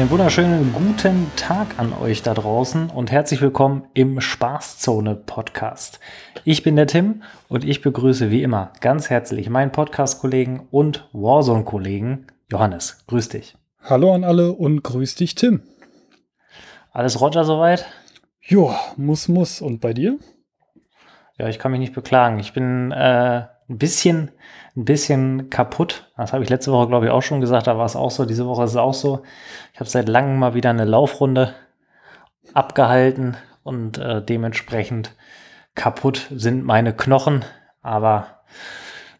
Einen wunderschönen guten Tag an euch da draußen und herzlich willkommen im Spaßzone Podcast. Ich bin der Tim und ich begrüße wie immer ganz herzlich meinen Podcast-Kollegen und Warzone-Kollegen Johannes. Grüß dich. Hallo an alle und grüß dich, Tim. Alles Roger soweit? Ja, muss, muss. Und bei dir? Ja, ich kann mich nicht beklagen. Ich bin äh, ein bisschen, ein bisschen kaputt. Das habe ich letzte Woche, glaube ich, auch schon gesagt. Da war es auch so. Diese Woche ist es auch so. Ich habe seit langem mal wieder eine Laufrunde abgehalten und äh, dementsprechend kaputt sind meine Knochen. Aber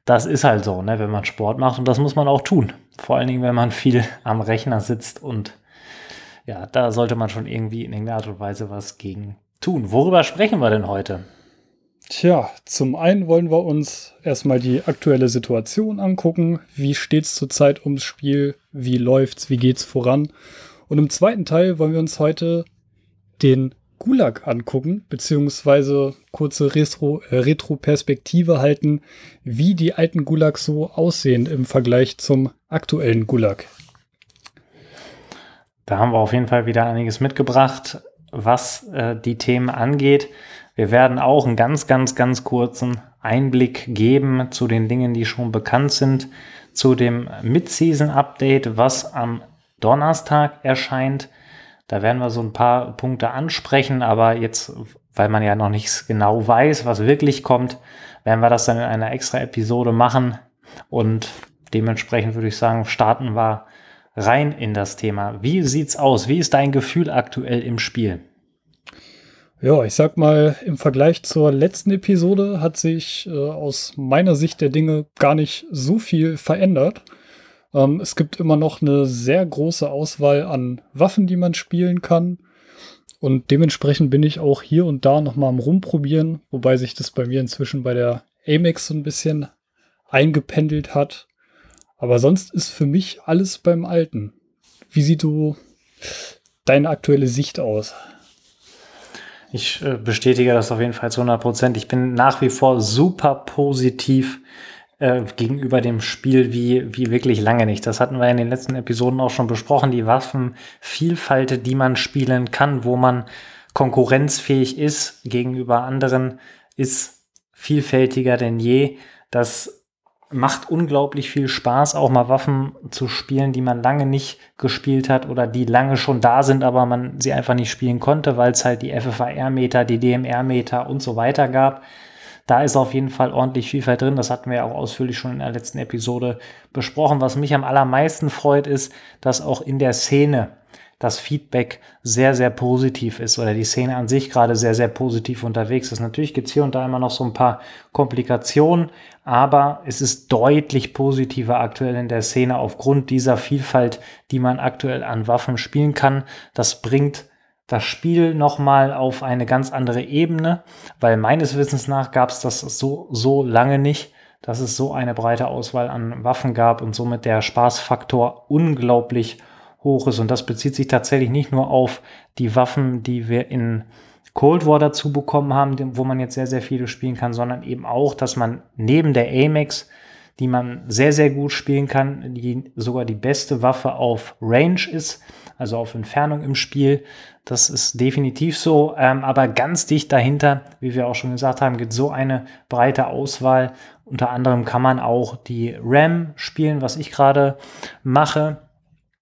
das ist halt so, ne, wenn man Sport macht und das muss man auch tun. Vor allen Dingen, wenn man viel am Rechner sitzt und ja, da sollte man schon irgendwie in irgendeiner Art und Weise was gegen tun. Worüber sprechen wir denn heute? Tja, zum einen wollen wir uns erstmal die aktuelle Situation angucken. Wie steht's zurzeit ums Spiel? Wie läuft's? Wie geht's voran? Und im zweiten Teil wollen wir uns heute den Gulag angucken, beziehungsweise kurze Retro, äh, Retro-Perspektive halten, wie die alten Gulags so aussehen im Vergleich zum aktuellen Gulag. Da haben wir auf jeden Fall wieder einiges mitgebracht, was äh, die Themen angeht. Wir werden auch einen ganz, ganz, ganz kurzen Einblick geben zu den Dingen, die schon bekannt sind, zu dem Mid-Season-Update, was am Donnerstag erscheint. Da werden wir so ein paar Punkte ansprechen, aber jetzt, weil man ja noch nichts genau weiß, was wirklich kommt, werden wir das dann in einer extra Episode machen. Und dementsprechend würde ich sagen, starten wir rein in das Thema. Wie sieht's aus? Wie ist dein Gefühl aktuell im Spiel? Ja, ich sag mal, im Vergleich zur letzten Episode hat sich äh, aus meiner Sicht der Dinge gar nicht so viel verändert. Ähm, es gibt immer noch eine sehr große Auswahl an Waffen, die man spielen kann. Und dementsprechend bin ich auch hier und da nochmal am Rumprobieren, wobei sich das bei mir inzwischen bei der Amex so ein bisschen eingependelt hat. Aber sonst ist für mich alles beim Alten. Wie sieht du deine aktuelle Sicht aus? Ich äh, bestätige das auf jeden Fall zu 100 Prozent. Ich bin nach wie vor super positiv äh, gegenüber dem Spiel wie, wie wirklich lange nicht. Das hatten wir in den letzten Episoden auch schon besprochen. Die Waffenvielfalt, die man spielen kann, wo man konkurrenzfähig ist gegenüber anderen, ist vielfältiger denn je. Das macht unglaublich viel Spaß, auch mal Waffen zu spielen, die man lange nicht gespielt hat oder die lange schon da sind, aber man sie einfach nicht spielen konnte, weil es halt die FFAR-Meter, die DMR-Meter und so weiter gab. Da ist auf jeden Fall ordentlich Vielfalt drin. Das hatten wir ja auch ausführlich schon in der letzten Episode besprochen. Was mich am allermeisten freut, ist, dass auch in der Szene das Feedback sehr, sehr positiv ist oder die Szene an sich gerade sehr, sehr positiv unterwegs ist. Natürlich gibt es hier und da immer noch so ein paar Komplikationen, aber es ist deutlich positiver aktuell in der Szene aufgrund dieser Vielfalt, die man aktuell an Waffen spielen kann. Das bringt das Spiel nochmal auf eine ganz andere Ebene, weil meines Wissens nach gab es das so, so lange nicht, dass es so eine breite Auswahl an Waffen gab und somit der Spaßfaktor unglaublich hoch ist. Und das bezieht sich tatsächlich nicht nur auf die Waffen, die wir in Cold War dazu bekommen haben, wo man jetzt sehr, sehr viele spielen kann, sondern eben auch, dass man neben der Amex, die man sehr, sehr gut spielen kann, die sogar die beste Waffe auf Range ist, also auf Entfernung im Spiel. Das ist definitiv so, ähm, aber ganz dicht dahinter, wie wir auch schon gesagt haben, gibt so eine breite Auswahl. Unter anderem kann man auch die RAM spielen, was ich gerade mache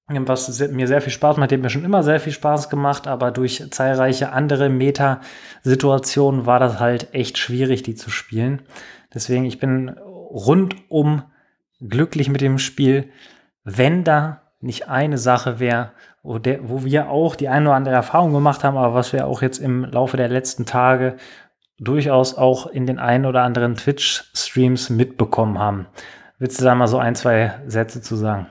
was mir sehr viel Spaß macht, hat mir schon immer sehr viel Spaß gemacht, aber durch zahlreiche andere Meta-Situationen war das halt echt schwierig, die zu spielen. Deswegen, ich bin rundum glücklich mit dem Spiel, wenn da nicht eine Sache wäre, wo, wo wir auch die eine oder andere Erfahrung gemacht haben, aber was wir auch jetzt im Laufe der letzten Tage durchaus auch in den ein oder anderen Twitch-Streams mitbekommen haben. Willst du da mal so ein, zwei Sätze zu sagen?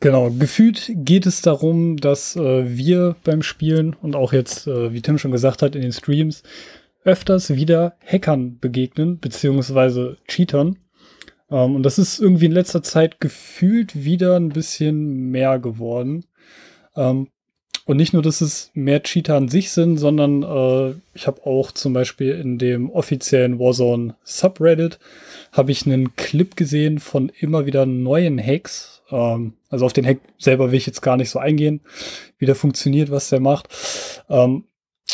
Genau, gefühlt geht es darum, dass äh, wir beim Spielen und auch jetzt, äh, wie Tim schon gesagt hat, in den Streams öfters wieder Hackern begegnen, beziehungsweise Cheatern. Ähm, und das ist irgendwie in letzter Zeit gefühlt wieder ein bisschen mehr geworden. Ähm, und nicht nur, dass es mehr Cheater an sich sind, sondern äh, ich habe auch zum Beispiel in dem offiziellen Warzone Subreddit habe ich einen Clip gesehen von immer wieder neuen Hacks. Ähm, also auf den Hack selber will ich jetzt gar nicht so eingehen, wie der funktioniert, was der macht. Ähm,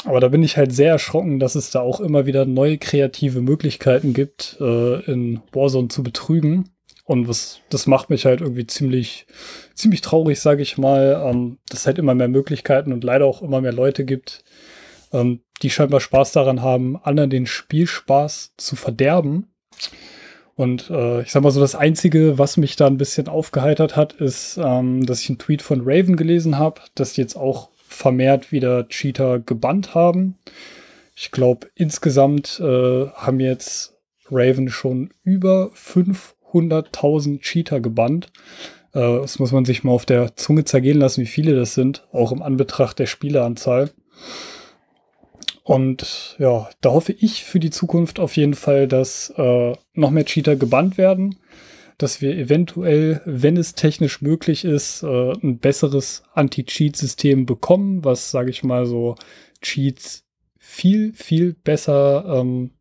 aber da bin ich halt sehr erschrocken, dass es da auch immer wieder neue kreative Möglichkeiten gibt, äh, in Warzone zu betrügen. Und was, das macht mich halt irgendwie ziemlich, ziemlich traurig, sage ich mal, ähm, dass es halt immer mehr Möglichkeiten und leider auch immer mehr Leute gibt, ähm, die scheinbar Spaß daran haben, anderen den Spielspaß zu verderben. Und äh, ich sag mal so, das Einzige, was mich da ein bisschen aufgeheitert hat, ist, ähm, dass ich einen Tweet von Raven gelesen habe, dass die jetzt auch vermehrt wieder Cheater gebannt haben. Ich glaube, insgesamt äh, haben jetzt Raven schon über 500.000 Cheater gebannt. Äh, das muss man sich mal auf der Zunge zergehen lassen, wie viele das sind, auch im Anbetracht der Spieleranzahl. Und ja, da hoffe ich für die Zukunft auf jeden Fall, dass äh, noch mehr Cheater gebannt werden, dass wir eventuell, wenn es technisch möglich ist, äh, ein besseres Anti-Cheat-System bekommen, was, sage ich mal, so Cheats viel, viel besser ähm,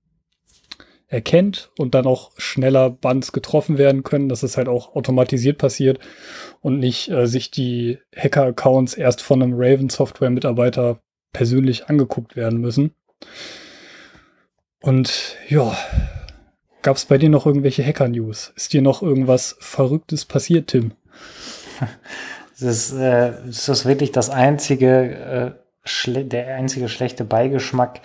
erkennt und dann auch schneller Bands getroffen werden können, dass es halt auch automatisiert passiert und nicht äh, sich die Hacker-Accounts erst von einem Raven-Software-Mitarbeiter persönlich angeguckt werden müssen. Und ja, gab es bei dir noch irgendwelche Hacker-News? Ist dir noch irgendwas Verrücktes passiert, Tim? Das ist, äh, das ist wirklich das einzige, äh, der einzige schlechte Beigeschmack,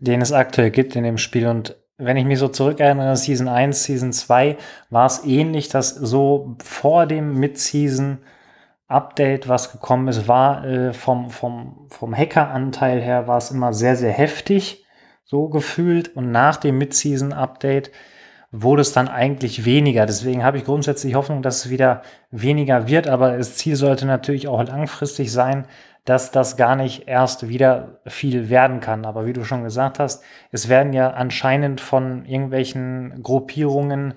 den es aktuell gibt in dem Spiel. Und wenn ich mich so zurückerinnere, Season 1, Season 2, war es ähnlich, dass so vor dem Mid-Season Update, was gekommen ist, war äh, vom, vom, vom Hackeranteil her war es immer sehr, sehr heftig, so gefühlt. Und nach dem Mid-Season-Update wurde es dann eigentlich weniger. Deswegen habe ich grundsätzlich Hoffnung, dass es wieder weniger wird. Aber das Ziel sollte natürlich auch langfristig sein, dass das gar nicht erst wieder viel werden kann. Aber wie du schon gesagt hast, es werden ja anscheinend von irgendwelchen Gruppierungen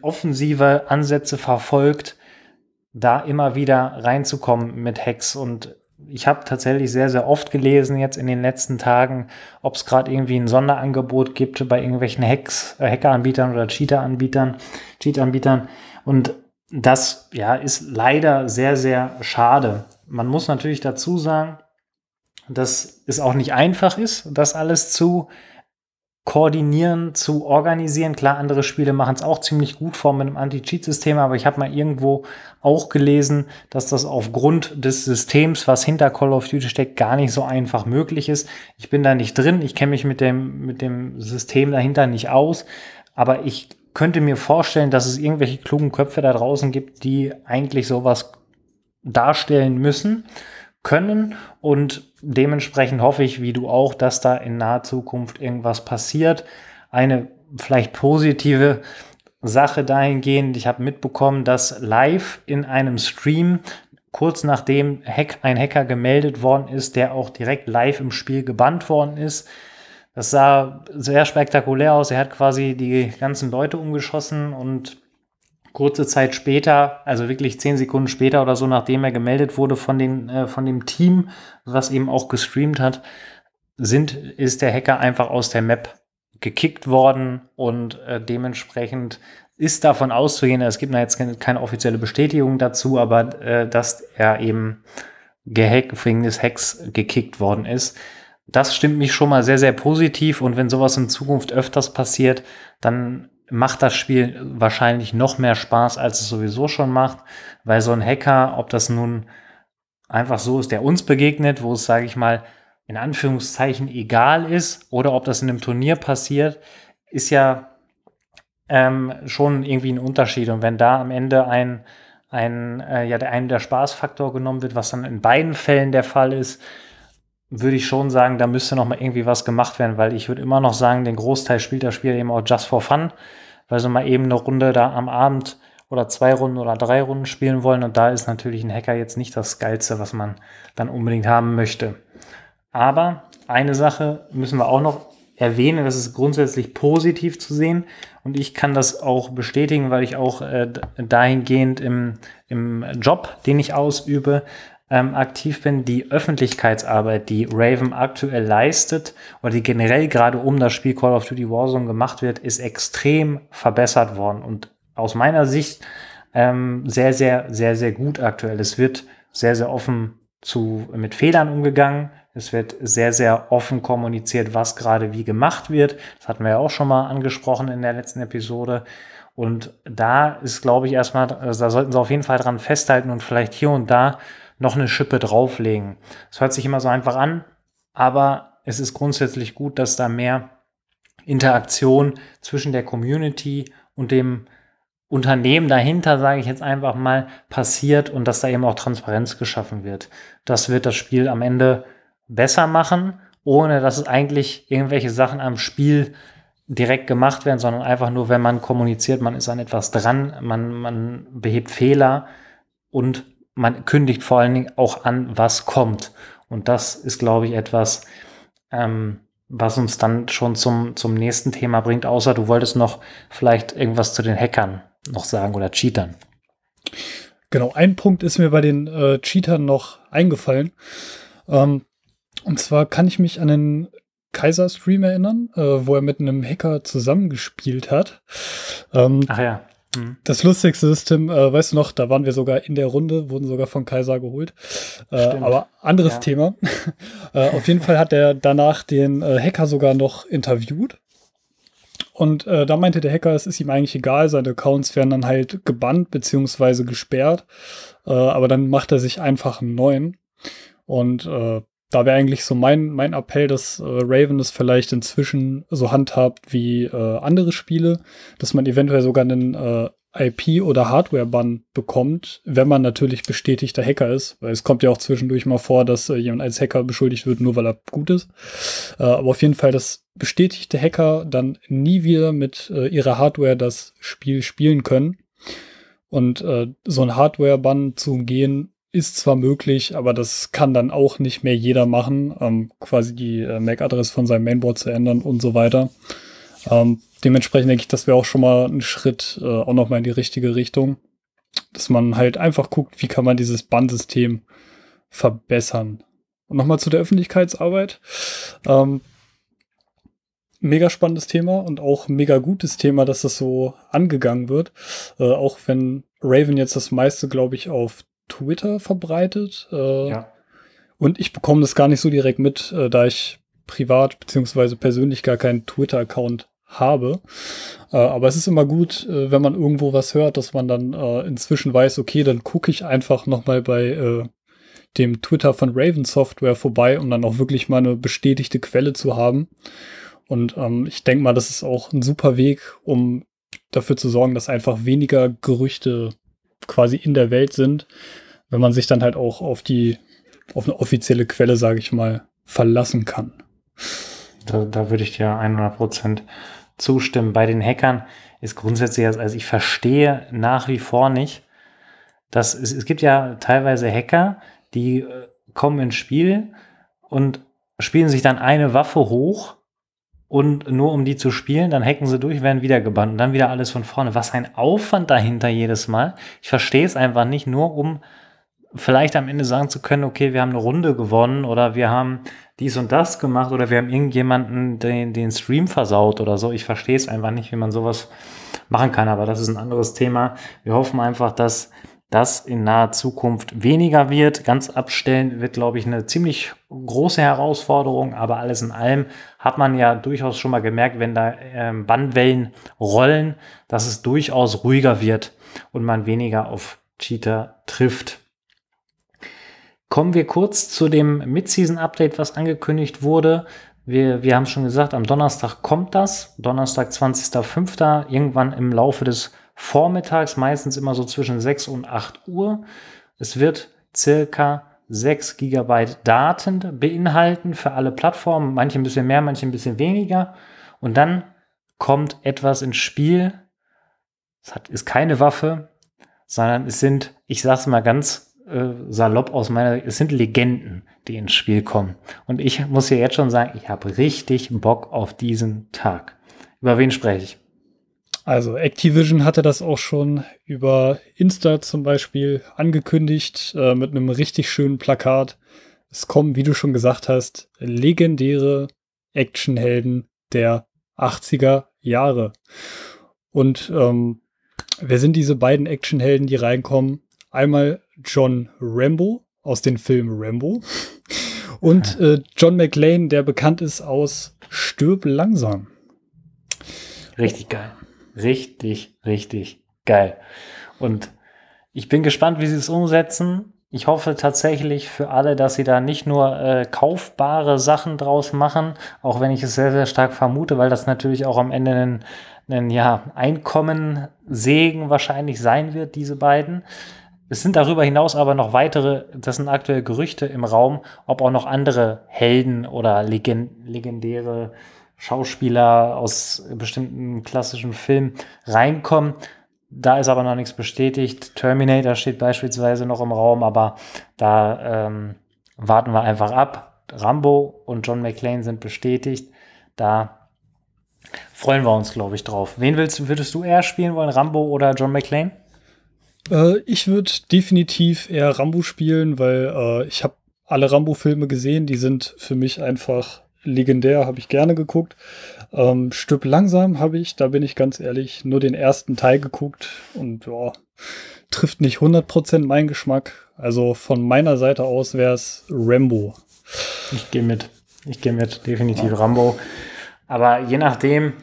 offensive Ansätze verfolgt, da immer wieder reinzukommen mit Hacks. Und ich habe tatsächlich sehr, sehr oft gelesen jetzt in den letzten Tagen, ob es gerade irgendwie ein Sonderangebot gibt bei irgendwelchen Hacks, äh, Hackeranbietern oder Cheater-Anbietern, Cheat-Anbietern. Und das ja ist leider sehr, sehr schade. Man muss natürlich dazu sagen, dass es auch nicht einfach ist, das alles zu koordinieren, zu organisieren. Klar, andere Spiele machen es auch ziemlich gut vor mit einem Anti-Cheat-System, aber ich habe mal irgendwo auch gelesen, dass das aufgrund des Systems, was hinter Call of Duty steckt, gar nicht so einfach möglich ist. Ich bin da nicht drin, ich kenne mich mit dem, mit dem System dahinter nicht aus, aber ich könnte mir vorstellen, dass es irgendwelche klugen Köpfe da draußen gibt, die eigentlich sowas darstellen müssen, können und dementsprechend hoffe ich, wie du auch, dass da in naher Zukunft irgendwas passiert. Eine vielleicht positive Sache dahingehend, ich habe mitbekommen, dass live in einem Stream kurz nachdem ein Hacker gemeldet worden ist, der auch direkt live im Spiel gebannt worden ist. Das sah sehr spektakulär aus. Er hat quasi die ganzen Leute umgeschossen und kurze Zeit später, also wirklich zehn Sekunden später oder so, nachdem er gemeldet wurde von, den, äh, von dem Team, was eben auch gestreamt hat, sind, ist der Hacker einfach aus der Map gekickt worden und äh, dementsprechend ist davon auszugehen, es gibt jetzt keine, keine offizielle Bestätigung dazu, aber äh, dass er eben gehackt, wegen des Hacks gekickt worden ist. Das stimmt mich schon mal sehr, sehr positiv und wenn sowas in Zukunft öfters passiert, dann macht das Spiel wahrscheinlich noch mehr Spaß, als es sowieso schon macht, weil so ein Hacker, ob das nun einfach so ist, der uns begegnet, wo es, sage ich mal, in Anführungszeichen egal ist, oder ob das in einem Turnier passiert, ist ja ähm, schon irgendwie ein Unterschied. Und wenn da am Ende ein, ein äh, ja, einem der Spaßfaktor genommen wird, was dann in beiden Fällen der Fall ist, würde ich schon sagen, da müsste noch mal irgendwie was gemacht werden, weil ich würde immer noch sagen, den Großteil spielt das Spiel eben auch just for fun, weil sie mal eben eine Runde da am Abend oder zwei Runden oder drei Runden spielen wollen und da ist natürlich ein Hacker jetzt nicht das Geilste, was man dann unbedingt haben möchte. Aber eine Sache müssen wir auch noch erwähnen, das ist grundsätzlich positiv zu sehen und ich kann das auch bestätigen, weil ich auch äh, dahingehend im, im Job, den ich ausübe, ähm, aktiv bin, die Öffentlichkeitsarbeit, die Raven aktuell leistet oder die generell gerade um das Spiel Call of Duty Warzone gemacht wird, ist extrem verbessert worden und aus meiner Sicht ähm, sehr, sehr, sehr, sehr gut aktuell. Es wird sehr, sehr offen zu, mit Fehlern umgegangen. Es wird sehr, sehr offen kommuniziert, was gerade wie gemacht wird. Das hatten wir ja auch schon mal angesprochen in der letzten Episode. Und da ist, glaube ich, erstmal, also da sollten sie auf jeden Fall dran festhalten und vielleicht hier und da noch eine Schippe drauflegen. Es hört sich immer so einfach an, aber es ist grundsätzlich gut, dass da mehr Interaktion zwischen der Community und dem Unternehmen dahinter, sage ich jetzt einfach mal, passiert und dass da eben auch Transparenz geschaffen wird. Das wird das Spiel am Ende besser machen, ohne dass es eigentlich irgendwelche Sachen am Spiel direkt gemacht werden, sondern einfach nur, wenn man kommuniziert, man ist an etwas dran, man, man behebt Fehler und man kündigt vor allen Dingen auch an, was kommt. Und das ist, glaube ich, etwas, ähm, was uns dann schon zum, zum nächsten Thema bringt, außer du wolltest noch vielleicht irgendwas zu den Hackern noch sagen oder Cheatern. Genau, ein Punkt ist mir bei den äh, Cheatern noch eingefallen. Ähm, und zwar kann ich mich an den Kaiser-Stream erinnern, äh, wo er mit einem Hacker zusammengespielt hat. Ähm, Ach ja. Das lustigste System, äh, weißt du noch, da waren wir sogar in der Runde, wurden sogar von Kaiser geholt. Äh, aber anderes ja. Thema. äh, auf jeden Fall hat er danach den äh, Hacker sogar noch interviewt. Und äh, da meinte der Hacker, es ist ihm eigentlich egal, seine Accounts werden dann halt gebannt bzw. gesperrt. Äh, aber dann macht er sich einfach einen neuen. Und da wäre eigentlich so mein, mein Appell, dass äh, Raven es vielleicht inzwischen so handhabt wie äh, andere Spiele, dass man eventuell sogar einen äh, IP- oder Hardware-Bann bekommt, wenn man natürlich bestätigter Hacker ist. Weil es kommt ja auch zwischendurch mal vor, dass äh, jemand als Hacker beschuldigt wird, nur weil er gut ist. Äh, aber auf jeden Fall, dass bestätigte Hacker dann nie wieder mit äh, ihrer Hardware das Spiel spielen können. Und so ein Hardware-Bann zu umgehen, ist zwar möglich, aber das kann dann auch nicht mehr jeder machen, ähm, quasi die äh, MAC-Adresse von seinem Mainboard zu ändern und so weiter. Ähm, dementsprechend denke ich, das wäre auch schon mal ein Schritt äh, auch nochmal in die richtige Richtung, dass man halt einfach guckt, wie kann man dieses Bandsystem verbessern. Und nochmal zu der Öffentlichkeitsarbeit. Ähm, mega spannendes Thema und auch mega gutes Thema, dass das so angegangen wird. Äh, auch wenn Raven jetzt das meiste, glaube ich, auf Twitter verbreitet. Äh, ja. Und ich bekomme das gar nicht so direkt mit, äh, da ich privat beziehungsweise persönlich gar keinen Twitter-Account habe. Äh, aber es ist immer gut, äh, wenn man irgendwo was hört, dass man dann äh, inzwischen weiß, okay, dann gucke ich einfach nochmal bei äh, dem Twitter von Raven Software vorbei, um dann auch wirklich mal eine bestätigte Quelle zu haben. Und ähm, ich denke mal, das ist auch ein super Weg, um dafür zu sorgen, dass einfach weniger Gerüchte quasi in der Welt sind, wenn man sich dann halt auch auf die, auf eine offizielle Quelle, sage ich mal, verlassen kann. Da, da würde ich dir 100% zustimmen. Bei den Hackern ist grundsätzlich, also ich verstehe nach wie vor nicht, dass es, es gibt ja teilweise Hacker, die äh, kommen ins Spiel und spielen sich dann eine Waffe hoch und nur um die zu spielen, dann hacken sie durch, werden wieder gebannt und dann wieder alles von vorne. Was ein Aufwand dahinter jedes Mal. Ich verstehe es einfach nicht, nur um vielleicht am Ende sagen zu können, okay, wir haben eine Runde gewonnen oder wir haben dies und das gemacht oder wir haben irgendjemanden den, den Stream versaut oder so. Ich verstehe es einfach nicht, wie man sowas machen kann, aber das ist ein anderes Thema. Wir hoffen einfach, dass das in naher Zukunft weniger wird. Ganz abstellen wird, glaube ich, eine ziemlich große Herausforderung, aber alles in allem hat man ja durchaus schon mal gemerkt, wenn da ähm, Bannwellen rollen, dass es durchaus ruhiger wird und man weniger auf Cheater trifft. Kommen wir kurz zu dem Mid-Season-Update, was angekündigt wurde. Wir, wir haben schon gesagt, am Donnerstag kommt das. Donnerstag, 20.05. Irgendwann im Laufe des vormittags, meistens immer so zwischen 6 und 8 Uhr. Es wird circa 6 GB Daten beinhalten für alle Plattformen, manche ein bisschen mehr, manche ein bisschen weniger. Und dann kommt etwas ins Spiel. Es hat, ist keine Waffe, sondern es sind, ich sage es mal ganz äh, salopp aus meiner, es sind Legenden, die ins Spiel kommen. Und ich muss hier jetzt schon sagen, ich habe richtig Bock auf diesen Tag. Über wen spreche ich? Also Activision hatte das auch schon über Insta zum Beispiel angekündigt äh, mit einem richtig schönen Plakat. Es kommen, wie du schon gesagt hast, legendäre Actionhelden der 80er Jahre. Und ähm, wer sind diese beiden Actionhelden, die reinkommen? Einmal John Rambo aus dem Film Rambo und äh, John McLean, der bekannt ist aus Stirb langsam. Richtig geil. Richtig, richtig geil. Und ich bin gespannt, wie sie es umsetzen. Ich hoffe tatsächlich für alle, dass sie da nicht nur äh, kaufbare Sachen draus machen, auch wenn ich es sehr, sehr stark vermute, weil das natürlich auch am Ende ein, ein ja, Einkommen-Segen wahrscheinlich sein wird, diese beiden. Es sind darüber hinaus aber noch weitere, das sind aktuell Gerüchte im Raum, ob auch noch andere Helden oder legend, legendäre Schauspieler aus bestimmten klassischen Filmen reinkommen. Da ist aber noch nichts bestätigt. Terminator steht beispielsweise noch im Raum, aber da ähm, warten wir einfach ab. Rambo und John McClane sind bestätigt. Da freuen wir uns, glaube ich, drauf. Wen willst, würdest du eher spielen wollen, Rambo oder John McClane? Äh, ich würde definitiv eher Rambo spielen, weil äh, ich habe alle Rambo-Filme gesehen. Die sind für mich einfach legendär, habe ich gerne geguckt. Ähm, Stück langsam habe ich, da bin ich ganz ehrlich, nur den ersten Teil geguckt und ja, trifft nicht 100% meinen Geschmack. Also von meiner Seite aus wäre es Rambo. Ich gehe mit. Ich gehe mit, definitiv ja. Rambo. Aber je nachdem,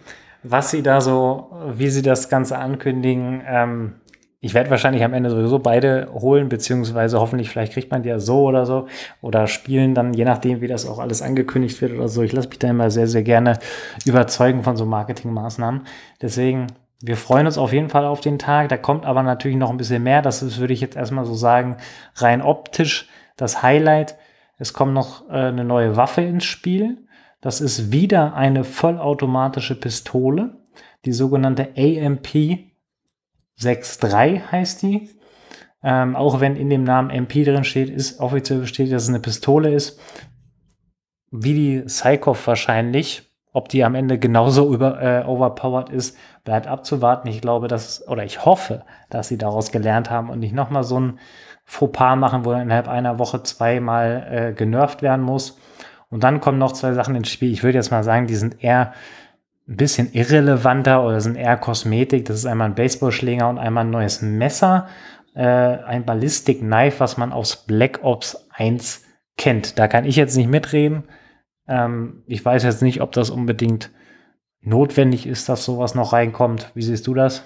was sie da so, wie sie das Ganze ankündigen, ähm, ich werde wahrscheinlich am Ende sowieso beide holen, beziehungsweise hoffentlich, vielleicht kriegt man die ja so oder so oder spielen dann, je nachdem, wie das auch alles angekündigt wird oder so. Ich lasse mich da immer sehr, sehr gerne überzeugen von so Marketingmaßnahmen. Deswegen, wir freuen uns auf jeden Fall auf den Tag. Da kommt aber natürlich noch ein bisschen mehr. Das ist, würde ich jetzt erstmal so sagen, rein optisch das Highlight. Es kommt noch äh, eine neue Waffe ins Spiel. Das ist wieder eine vollautomatische Pistole, die sogenannte AMP 6.3 heißt die. Ähm, auch wenn in dem Namen MP drin steht, ist offiziell bestätigt, dass es eine Pistole ist. Wie die Psychoff wahrscheinlich. Ob die am Ende genauso über, äh, overpowered ist, bleibt abzuwarten. Ich glaube, dass, oder ich hoffe, dass sie daraus gelernt haben und nicht nochmal so ein Fauxpas machen, wo innerhalb einer Woche zweimal äh, genervt werden muss. Und dann kommen noch zwei Sachen ins Spiel. Ich würde jetzt mal sagen, die sind eher ein bisschen irrelevanter oder sind eher Kosmetik. Das ist einmal ein Baseballschläger und einmal ein neues Messer. Äh, ein Ballistic Knife, was man aus Black Ops 1 kennt. Da kann ich jetzt nicht mitreden. Ähm, ich weiß jetzt nicht, ob das unbedingt notwendig ist, dass sowas noch reinkommt. Wie siehst du das?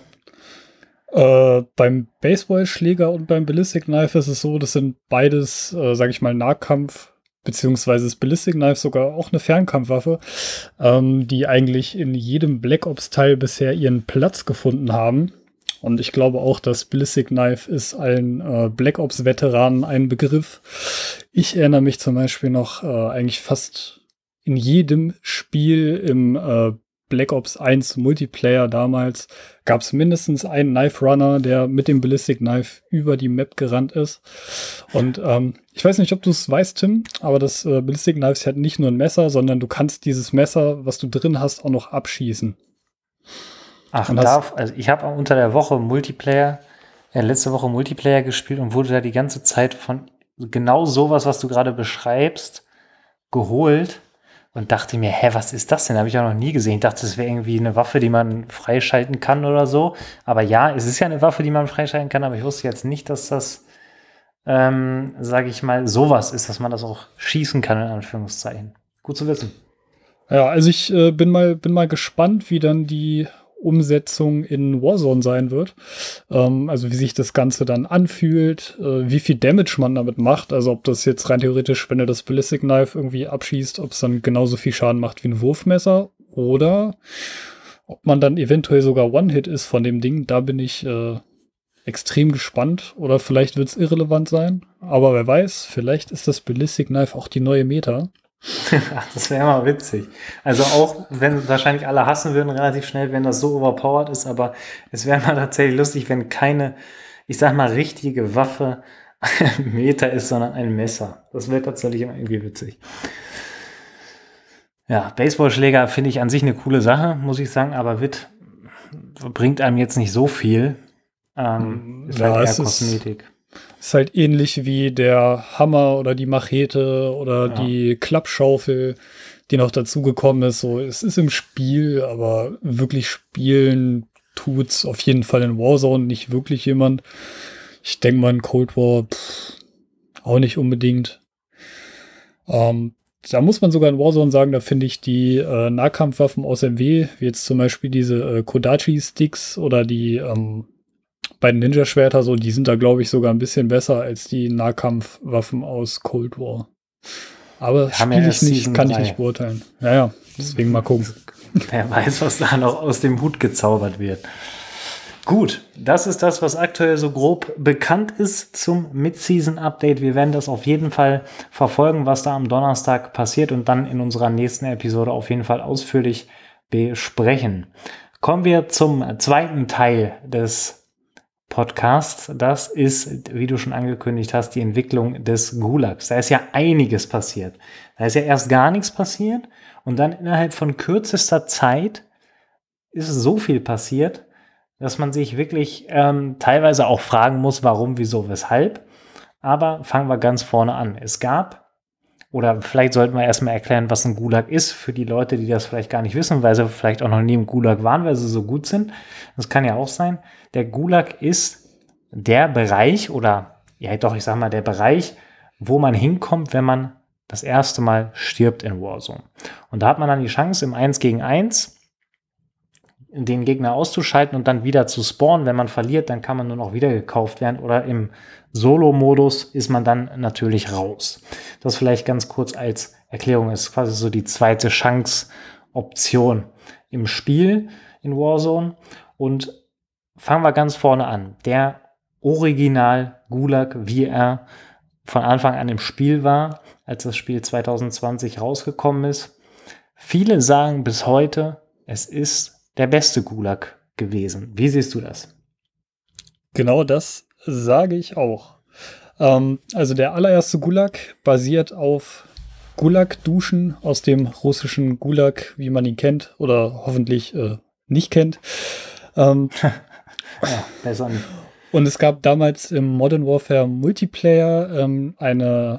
Äh, beim Baseballschläger und beim Ballistic Knife ist es so, das sind beides, äh, sage ich mal, Nahkampf beziehungsweise das Ballistic Knife sogar auch eine Fernkampfwaffe, ähm, die eigentlich in jedem Black Ops-Teil bisher ihren Platz gefunden haben. Und ich glaube auch, das Ballistic Knife ist allen äh, Black Ops-Veteranen ein Begriff. Ich erinnere mich zum Beispiel noch äh, eigentlich fast in jedem Spiel im äh, Black Ops 1 Multiplayer damals gab es mindestens einen Knife Runner, der mit dem Ballistic Knife über die Map gerannt ist. Und ähm, ich weiß nicht, ob du es weißt, Tim, aber das äh, Ballistic Knife hat nicht nur ein Messer, sondern du kannst dieses Messer, was du drin hast, auch noch abschießen. Ach, und darf, also ich habe unter der Woche Multiplayer, ja, letzte Woche Multiplayer gespielt und wurde da die ganze Zeit von genau sowas, was du gerade beschreibst, geholt und dachte mir, hä, was ist das denn? Habe ich auch noch nie gesehen. Ich dachte, es wäre irgendwie eine Waffe, die man freischalten kann oder so. Aber ja, es ist ja eine Waffe, die man freischalten kann, aber ich wusste jetzt nicht, dass das, ähm, sage ich mal, sowas ist, dass man das auch schießen kann, in Anführungszeichen. Gut zu wissen. Ja, also ich äh, bin mal bin mal gespannt, wie dann die Umsetzung in Warzone sein wird. Ähm, also wie sich das Ganze dann anfühlt, äh, wie viel Damage man damit macht. Also ob das jetzt rein theoretisch, wenn er das Ballistic Knife irgendwie abschießt, ob es dann genauso viel Schaden macht wie ein Wurfmesser oder ob man dann eventuell sogar One-Hit ist von dem Ding. Da bin ich äh, extrem gespannt. Oder vielleicht wird es irrelevant sein. Aber wer weiß, vielleicht ist das Ballistic Knife auch die neue Meta. das wäre mal witzig. Also auch wenn wahrscheinlich alle hassen würden relativ schnell, wenn das so overpowered ist, aber es wäre mal tatsächlich lustig, wenn keine, ich sag mal, richtige Waffe ein Meter ist, sondern ein Messer. Das wäre tatsächlich irgendwie witzig. Ja, Baseballschläger finde ich an sich eine coole Sache, muss ich sagen, aber wird bringt einem jetzt nicht so viel. Ähm, ist ja, halt eher Kosmetik. Ist, ist halt ähnlich wie der Hammer oder die Machete oder ja. die Klappschaufel, die noch dazugekommen ist. So, es ist im Spiel, aber wirklich spielen tut's auf jeden Fall in Warzone nicht wirklich jemand. Ich denke mal in Cold War pff, auch nicht unbedingt. Ähm, da muss man sogar in Warzone sagen, da finde ich die äh, Nahkampfwaffen aus MW, wie jetzt zum Beispiel diese äh, Kodachi-Sticks oder die ähm, beiden Ninja-Schwerter, so, die sind da, glaube ich, sogar ein bisschen besser als die Nahkampfwaffen aus Cold War. Aber spiele ich nicht, kann 3. ich nicht beurteilen. Ja, ja, deswegen mal gucken. Wer weiß, was da noch aus dem Hut gezaubert wird. Gut, das ist das, was aktuell so grob bekannt ist zum Mid-Season-Update. Wir werden das auf jeden Fall verfolgen, was da am Donnerstag passiert und dann in unserer nächsten Episode auf jeden Fall ausführlich besprechen. Kommen wir zum zweiten Teil des Podcasts. Das ist, wie du schon angekündigt hast, die Entwicklung des Gulags. Da ist ja einiges passiert. Da ist ja erst gar nichts passiert und dann innerhalb von kürzester Zeit ist so viel passiert, dass man sich wirklich ähm, teilweise auch fragen muss, warum, wieso, weshalb. Aber fangen wir ganz vorne an. Es gab, oder vielleicht sollten wir erstmal erklären, was ein Gulag ist, für die Leute, die das vielleicht gar nicht wissen, weil sie vielleicht auch noch nie im Gulag waren, weil sie so gut sind. Das kann ja auch sein. Der Gulag ist der Bereich oder, ja doch, ich sag mal, der Bereich, wo man hinkommt, wenn man das erste Mal stirbt in Warzone. Und da hat man dann die Chance im 1 gegen 1 den Gegner auszuschalten und dann wieder zu spawnen. Wenn man verliert, dann kann man nur noch wieder gekauft werden oder im Solo-Modus ist man dann natürlich raus. Das vielleicht ganz kurz als Erklärung ist quasi so die zweite Chance-Option im Spiel in Warzone. Und fangen wir ganz vorne an. Der Original Gulag, wie er von Anfang an im Spiel war, als das Spiel 2020 rausgekommen ist. Viele sagen bis heute, es ist der beste Gulag gewesen. Wie siehst du das? Genau das sage ich auch. Ähm, also der allererste Gulag basiert auf Gulag-Duschen aus dem russischen Gulag, wie man ihn kennt oder hoffentlich äh, nicht kennt. Ähm, ja, besser nicht. Und es gab damals im Modern Warfare Multiplayer ähm, eine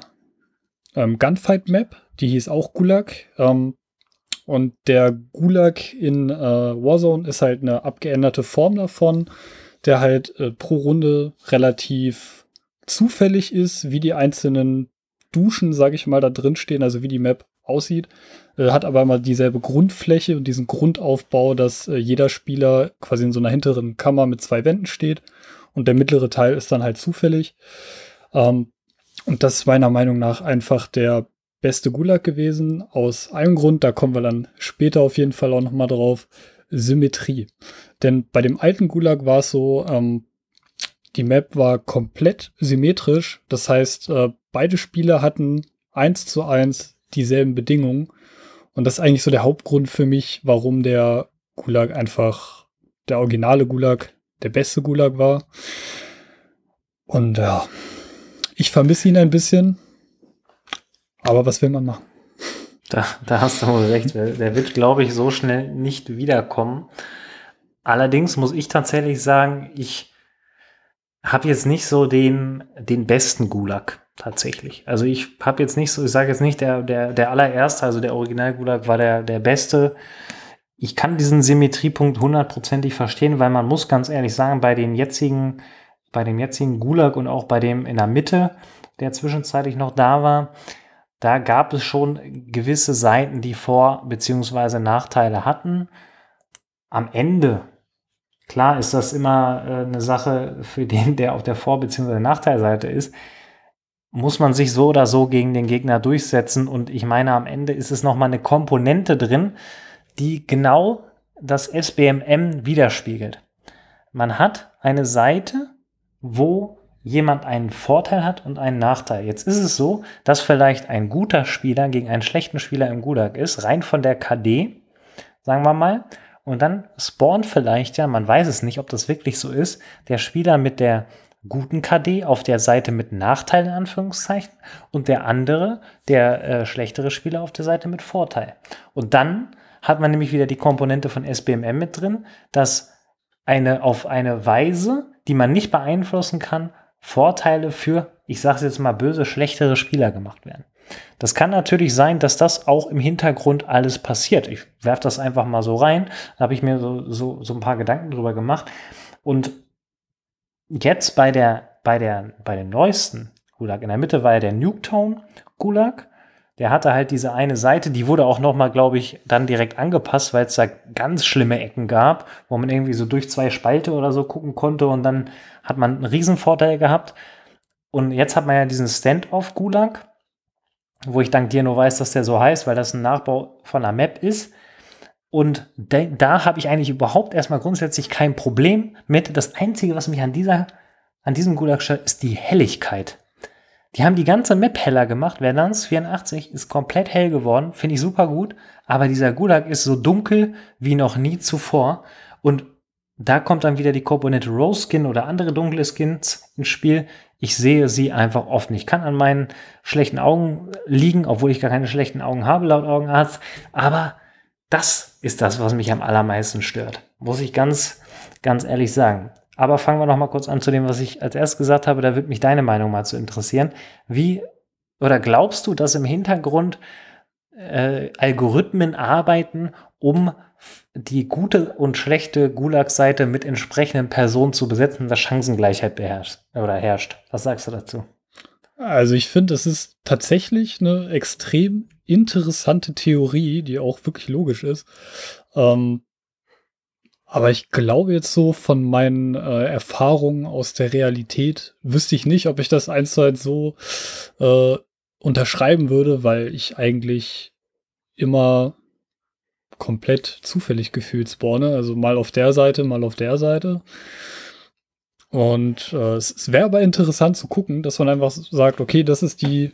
ähm, Gunfight-Map, die hieß auch Gulag. Ähm, und der Gulag in äh, Warzone ist halt eine abgeänderte Form davon, der halt äh, pro Runde relativ zufällig ist, wie die einzelnen Duschen, sage ich mal, da drin stehen, also wie die Map aussieht. Äh, hat aber immer dieselbe Grundfläche und diesen Grundaufbau, dass äh, jeder Spieler quasi in so einer hinteren Kammer mit zwei Wänden steht und der mittlere Teil ist dann halt zufällig. Ähm, und das ist meiner Meinung nach einfach der beste Gulag gewesen. Aus einem Grund, da kommen wir dann später auf jeden Fall auch nochmal drauf, Symmetrie. Denn bei dem alten Gulag war es so, ähm, die Map war komplett symmetrisch. Das heißt, äh, beide Spieler hatten eins zu eins dieselben Bedingungen. Und das ist eigentlich so der Hauptgrund für mich, warum der Gulag einfach der originale Gulag der beste Gulag war. Und ja, ich vermisse ihn ein bisschen. Aber was will man machen? Da, da hast du wohl recht. Der wird, glaube ich, so schnell nicht wiederkommen. Allerdings muss ich tatsächlich sagen, ich habe jetzt nicht so den, den besten Gulag tatsächlich. Also ich habe jetzt nicht so, ich sage jetzt nicht, der, der, der allererste, also der Original-Gulag war der, der beste. Ich kann diesen Symmetriepunkt hundertprozentig verstehen, weil man muss ganz ehrlich sagen, bei den jetzigen, bei dem jetzigen Gulag und auch bei dem in der Mitte, der zwischenzeitlich noch da war, da gab es schon gewisse Seiten, die Vor- bzw. Nachteile hatten. Am Ende, klar ist das immer äh, eine Sache für den, der auf der Vor- bzw. Nachteilseite ist, muss man sich so oder so gegen den Gegner durchsetzen. Und ich meine, am Ende ist es nochmal eine Komponente drin, die genau das SBMM widerspiegelt. Man hat eine Seite, wo jemand einen Vorteil hat und einen Nachteil. Jetzt ist es so, dass vielleicht ein guter Spieler gegen einen schlechten Spieler im Gulag ist, rein von der KD, sagen wir mal. Und dann spawnt vielleicht ja, man weiß es nicht, ob das wirklich so ist, der Spieler mit der guten KD auf der Seite mit Nachteil in Anführungszeichen und der andere, der äh, schlechtere Spieler auf der Seite mit Vorteil. Und dann hat man nämlich wieder die Komponente von SBMM mit drin, dass eine, auf eine Weise, die man nicht beeinflussen kann, Vorteile für, ich sage es jetzt mal böse, schlechtere Spieler gemacht werden. Das kann natürlich sein, dass das auch im Hintergrund alles passiert. Ich werfe das einfach mal so rein. Da habe ich mir so, so, so ein paar Gedanken drüber gemacht. Und jetzt bei der, bei der, bei den neuesten Gulag, in der Mitte war ja der Nuketown Gulag. Der hatte halt diese eine Seite, die wurde auch nochmal, glaube ich, dann direkt angepasst, weil es da ganz schlimme Ecken gab, wo man irgendwie so durch zwei Spalte oder so gucken konnte und dann hat man einen Riesenvorteil gehabt. Und jetzt hat man ja diesen Stand-off-Gulag, wo ich dank dir nur weiß, dass der so heißt, weil das ein Nachbau von einer Map ist. Und de, da habe ich eigentlich überhaupt erstmal grundsätzlich kein Problem mit. Das Einzige, was mich an dieser, an diesem Gulag stört, ist die Helligkeit. Die haben die ganze Map heller gemacht. Verdance 84 ist komplett hell geworden, finde ich super gut. Aber dieser Gulag ist so dunkel wie noch nie zuvor. Und da kommt dann wieder die Komponente Rose Skin oder andere dunkle Skins ins Spiel. Ich sehe sie einfach oft nicht. Kann an meinen schlechten Augen liegen, obwohl ich gar keine schlechten Augen habe, laut Augenarzt. Aber das ist das, was mich am allermeisten stört. Muss ich ganz, ganz ehrlich sagen. Aber fangen wir noch mal kurz an zu dem, was ich als erst gesagt habe. Da würde mich deine Meinung mal zu interessieren. Wie oder glaubst du, dass im Hintergrund äh, Algorithmen arbeiten, um die gute und schlechte Gulag-Seite mit entsprechenden Personen zu besetzen, dass Chancengleichheit beherrscht oder herrscht. Was sagst du dazu? Also ich finde, es ist tatsächlich eine extrem interessante Theorie, die auch wirklich logisch ist. Ähm, aber ich glaube jetzt so von meinen äh, Erfahrungen aus der Realität wüsste ich nicht, ob ich das eins zu eins so äh, unterschreiben würde, weil ich eigentlich immer komplett zufällig gefühlt spawne. Also mal auf der Seite, mal auf der Seite. Und äh, es, es wäre aber interessant zu gucken, dass man einfach sagt, okay, das ist die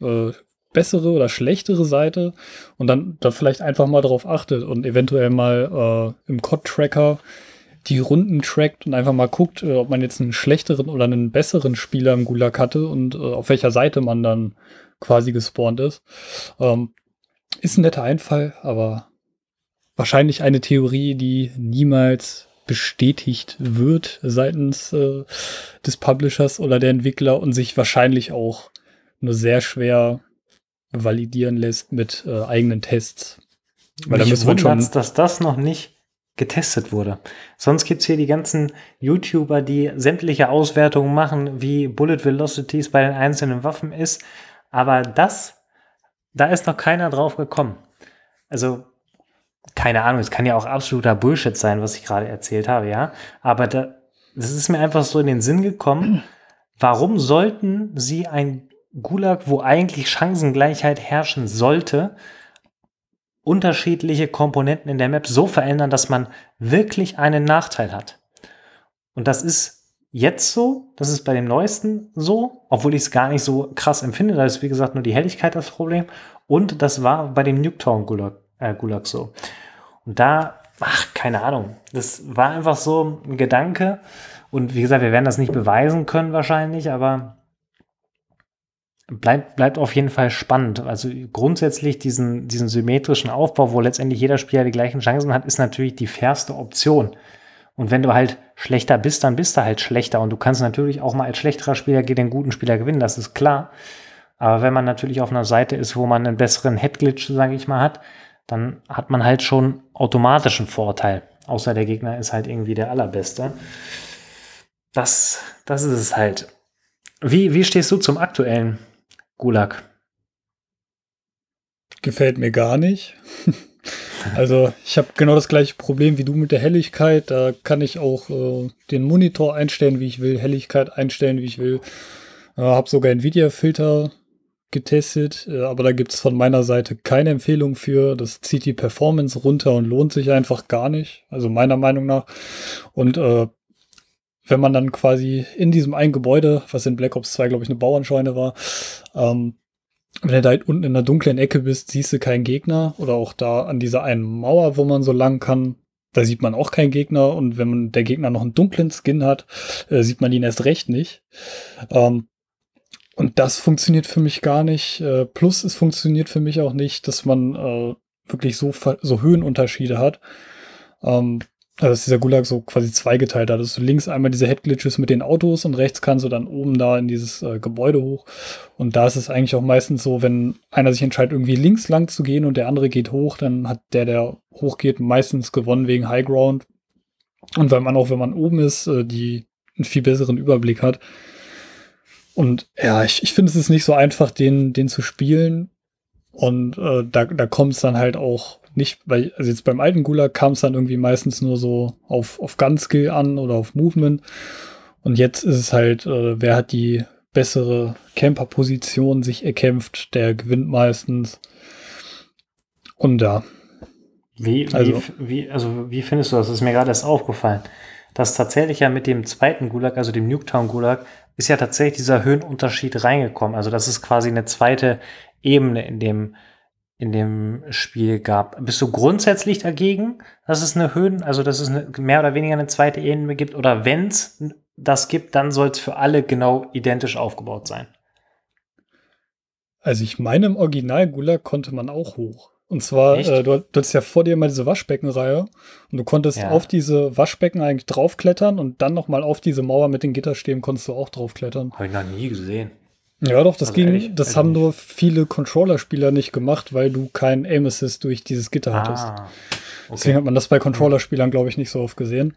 äh, bessere oder schlechtere Seite und dann da vielleicht einfach mal darauf achtet und eventuell mal äh, im COD-Tracker die Runden trackt und einfach mal guckt, äh, ob man jetzt einen schlechteren oder einen besseren Spieler im Gulag hatte und äh, auf welcher Seite man dann quasi gespawnt ist. Ähm, ist ein netter Einfall, aber wahrscheinlich eine Theorie, die niemals bestätigt wird seitens äh, des Publishers oder der Entwickler und sich wahrscheinlich auch nur sehr schwer validieren lässt mit äh, eigenen Tests. Weil Mich da wundert dass das noch nicht getestet wurde. Sonst gibt's hier die ganzen YouTuber, die sämtliche Auswertungen machen, wie Bullet Velocities bei den einzelnen Waffen ist. Aber das da ist noch keiner drauf gekommen. Also, keine Ahnung, es kann ja auch absoluter Bullshit sein, was ich gerade erzählt habe, ja. Aber da, das ist mir einfach so in den Sinn gekommen. Warum sollten sie ein Gulag, wo eigentlich Chancengleichheit herrschen sollte, unterschiedliche Komponenten in der Map so verändern, dass man wirklich einen Nachteil hat? Und das ist jetzt so, das ist bei dem neuesten so, obwohl ich es gar nicht so krass empfinde. Da ist, wie gesagt, nur die Helligkeit das Problem. Und das war bei dem Nuketown Gulag, äh, Gulag so. Und da, ach, keine Ahnung. Das war einfach so ein Gedanke. Und wie gesagt, wir werden das nicht beweisen können wahrscheinlich, aber bleibt, bleibt auf jeden Fall spannend. Also grundsätzlich diesen, diesen symmetrischen Aufbau, wo letztendlich jeder Spieler die gleichen Chancen hat, ist natürlich die fairste Option. Und wenn du halt schlechter bist, dann bist du halt schlechter. Und du kannst natürlich auch mal als schlechterer Spieler den guten Spieler gewinnen, das ist klar. Aber wenn man natürlich auf einer Seite ist, wo man einen besseren Headglitch, sage ich mal, hat, dann hat man halt schon automatischen Vorteil. Außer der Gegner ist halt irgendwie der allerbeste. Das, das ist es halt. Wie, wie stehst du zum aktuellen Gulag? Gefällt mir gar nicht. Also ich habe genau das gleiche Problem wie du mit der Helligkeit. Da kann ich auch äh, den Monitor einstellen, wie ich will, Helligkeit einstellen, wie ich will. Äh, habe sogar Nvidia-Filter getestet, äh, aber da gibt es von meiner Seite keine Empfehlung für. Das zieht die Performance runter und lohnt sich einfach gar nicht. Also meiner Meinung nach. Und äh, wenn man dann quasi in diesem einen Gebäude, was in Black Ops 2, glaube ich, eine Bauernscheune war, ähm, wenn du da halt unten in der dunklen Ecke bist, siehst du keinen Gegner. Oder auch da an dieser einen Mauer, wo man so lang kann, da sieht man auch keinen Gegner. Und wenn man der Gegner noch einen dunklen Skin hat, äh, sieht man ihn erst recht nicht. Ähm, und das funktioniert für mich gar nicht. Äh, plus es funktioniert für mich auch nicht, dass man äh, wirklich so, so Höhenunterschiede hat. Ähm, also dass dieser Gulag so quasi zweigeteilt hat. Also links einmal diese Head-Glitches mit den Autos und rechts kannst du dann oben da in dieses äh, Gebäude hoch. Und da ist es eigentlich auch meistens so, wenn einer sich entscheidet, irgendwie links lang zu gehen und der andere geht hoch, dann hat der, der hochgeht, meistens gewonnen wegen High Ground. Und weil man auch, wenn man oben ist, äh, die einen viel besseren Überblick hat. Und ja, ich, ich finde, es ist nicht so einfach, den, den zu spielen. Und äh, da, da kommt es dann halt auch nicht, weil, also jetzt beim alten Gulag kam es dann irgendwie meistens nur so auf, auf Gun-Skill an oder auf Movement. Und jetzt ist es halt, äh, wer hat die bessere Camper-Position sich erkämpft, der gewinnt meistens. Und ja. Wie, also, wie, wie, also wie findest du das? Das ist mir gerade erst aufgefallen. Dass tatsächlich ja mit dem zweiten Gulag, also dem Nuketown Gulag, ist ja tatsächlich dieser Höhenunterschied reingekommen. Also das ist quasi eine zweite Ebene in dem, in dem Spiel gab. Bist du grundsätzlich dagegen, dass es eine Höhen, also dass es eine, mehr oder weniger eine zweite Ebene gibt? Oder wenn es das gibt, dann soll es für alle genau identisch aufgebaut sein? Also ich meine, im Original Gulag konnte man auch hoch. Und zwar, äh, du, du hattest ja vor dir mal diese Waschbeckenreihe und du konntest ja. auf diese Waschbecken eigentlich draufklettern und dann nochmal auf diese Mauer mit den Gitterstäben konntest du auch draufklettern. Habe ich noch nie gesehen. Ja, doch, das also ging. Ehrlich, das haben nur viele Controller-Spieler nicht gemacht, weil du keinen Aim Assist durch dieses Gitter ah, hattest. Okay. Deswegen hat man das bei Controller-Spielern, glaube ich, nicht so oft gesehen.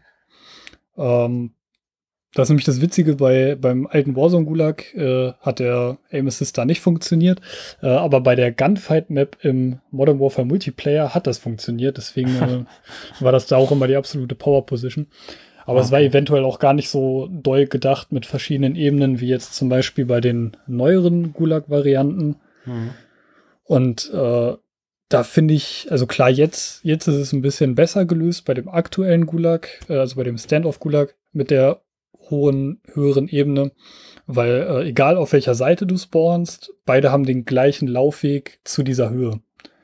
Ähm, das ist nämlich das Witzige, bei, beim alten Warzone Gulag äh, hat der Aim Assist da nicht funktioniert, äh, aber bei der Gunfight Map im Modern Warfare Multiplayer hat das funktioniert, deswegen äh, war das da auch immer die absolute Power Position. Aber okay. es war eventuell auch gar nicht so doll gedacht mit verschiedenen Ebenen, wie jetzt zum Beispiel bei den neueren Gulag-Varianten. Mhm. Und äh, da finde ich, also klar, jetzt, jetzt ist es ein bisschen besser gelöst bei dem aktuellen Gulag, äh, also bei dem Standoff-Gulag mit der hohen, höheren Ebene, weil äh, egal auf welcher Seite du spawnst, beide haben den gleichen Laufweg zu dieser Höhe.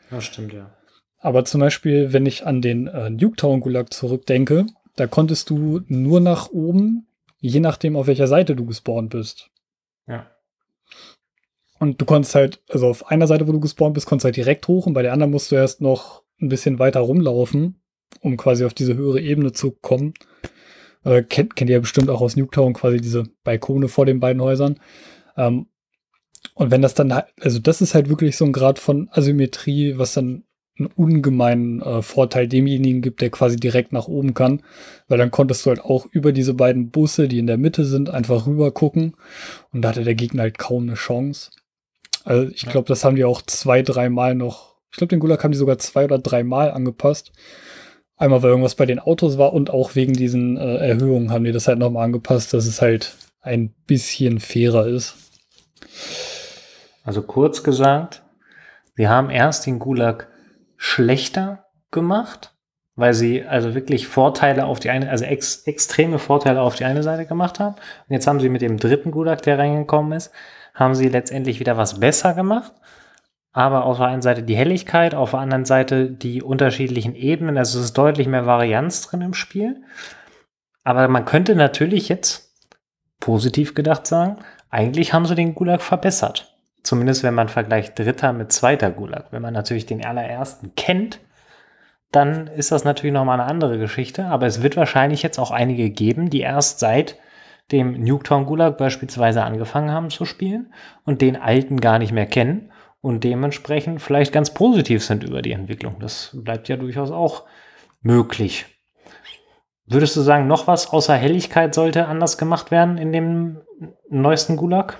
Das stimmt, ja. Aber zum Beispiel, wenn ich an den äh, Nuketown Gulag zurückdenke, da konntest du nur nach oben, je nachdem, auf welcher Seite du gespawnt bist. Ja. Und du konntest halt, also auf einer Seite, wo du gespawnt bist, konntest halt direkt hoch und bei der anderen musst du erst noch ein bisschen weiter rumlaufen, um quasi auf diese höhere Ebene zu kommen. Äh, kennt, kennt ihr ja bestimmt auch aus Nuketown quasi diese Balkone vor den beiden Häusern. Ähm, und wenn das dann halt, also das ist halt wirklich so ein Grad von Asymmetrie, was dann einen ungemeinen äh, Vorteil demjenigen gibt, der quasi direkt nach oben kann, weil dann konntest du halt auch über diese beiden Busse, die in der Mitte sind, einfach rüber gucken und da hatte der Gegner halt kaum eine Chance. Also ich glaube, das haben die auch zwei, dreimal noch, ich glaube, den Gulag haben die sogar zwei oder dreimal angepasst. Einmal, weil irgendwas bei den Autos war und auch wegen diesen äh, Erhöhungen haben die das halt nochmal angepasst, dass es halt ein bisschen fairer ist. Also kurz gesagt, wir haben erst den Gulag schlechter gemacht, weil sie also wirklich Vorteile auf die eine, also ex, extreme Vorteile auf die eine Seite gemacht haben. Und jetzt haben sie mit dem dritten Gulag, der reingekommen ist, haben sie letztendlich wieder was besser gemacht. Aber auf der einen Seite die Helligkeit, auf der anderen Seite die unterschiedlichen Ebenen. Also es ist deutlich mehr Varianz drin im Spiel. Aber man könnte natürlich jetzt positiv gedacht sagen, eigentlich haben sie den Gulag verbessert. Zumindest wenn man vergleicht Dritter mit zweiter Gulag. Wenn man natürlich den allerersten kennt, dann ist das natürlich nochmal eine andere Geschichte. Aber es wird wahrscheinlich jetzt auch einige geben, die erst seit dem Nuketown Gulag beispielsweise angefangen haben zu spielen und den alten gar nicht mehr kennen und dementsprechend vielleicht ganz positiv sind über die Entwicklung. Das bleibt ja durchaus auch möglich. Würdest du sagen, noch was außer Helligkeit sollte anders gemacht werden in dem neuesten Gulag?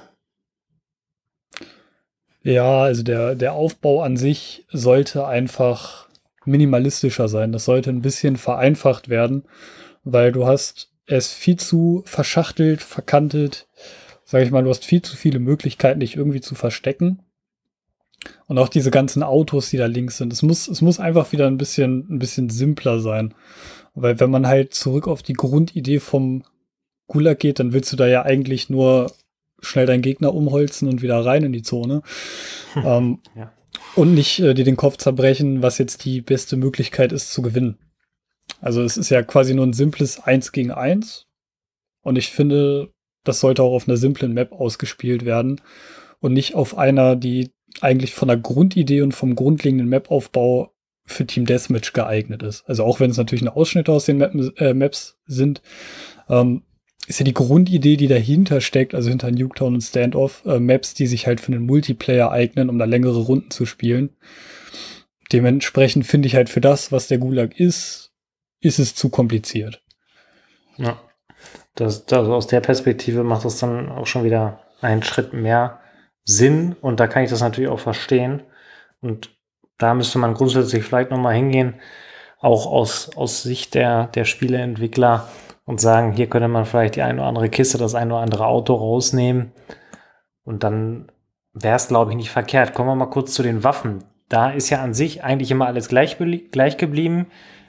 Ja, also der, der Aufbau an sich sollte einfach minimalistischer sein. Das sollte ein bisschen vereinfacht werden, weil du hast es viel zu verschachtelt, verkantet. Sag ich mal, du hast viel zu viele Möglichkeiten, dich irgendwie zu verstecken. Und auch diese ganzen Autos, die da links sind. Es muss, es muss einfach wieder ein bisschen, ein bisschen simpler sein. Weil wenn man halt zurück auf die Grundidee vom Gulag geht, dann willst du da ja eigentlich nur schnell deinen Gegner umholzen und wieder rein in die Zone. ähm, ja. Und nicht äh, dir den Kopf zerbrechen, was jetzt die beste Möglichkeit ist zu gewinnen. Also es ist ja quasi nur ein simples 1 gegen 1. Und ich finde, das sollte auch auf einer simplen Map ausgespielt werden und nicht auf einer, die eigentlich von der Grundidee und vom grundlegenden Mapaufbau für Team Deathmatch geeignet ist. Also auch wenn es natürlich eine Ausschnitte aus den Map äh, Maps sind, ähm, ist ja die Grundidee, die dahinter steckt, also hinter Nuketown und Standoff, äh, Maps, die sich halt für einen Multiplayer eignen, um da längere Runden zu spielen. Dementsprechend finde ich halt für das, was der Gulag ist, ist es zu kompliziert. Ja. Das, das, aus der Perspektive macht das dann auch schon wieder einen Schritt mehr Sinn und da kann ich das natürlich auch verstehen. Und da müsste man grundsätzlich vielleicht nochmal hingehen, auch aus, aus Sicht der, der Spieleentwickler und sagen, hier könnte man vielleicht die eine oder andere Kiste, das eine oder andere Auto rausnehmen. Und dann wäre es, glaube ich, nicht verkehrt. Kommen wir mal kurz zu den Waffen. Da ist ja an sich eigentlich immer alles gleich, gleich geblieben.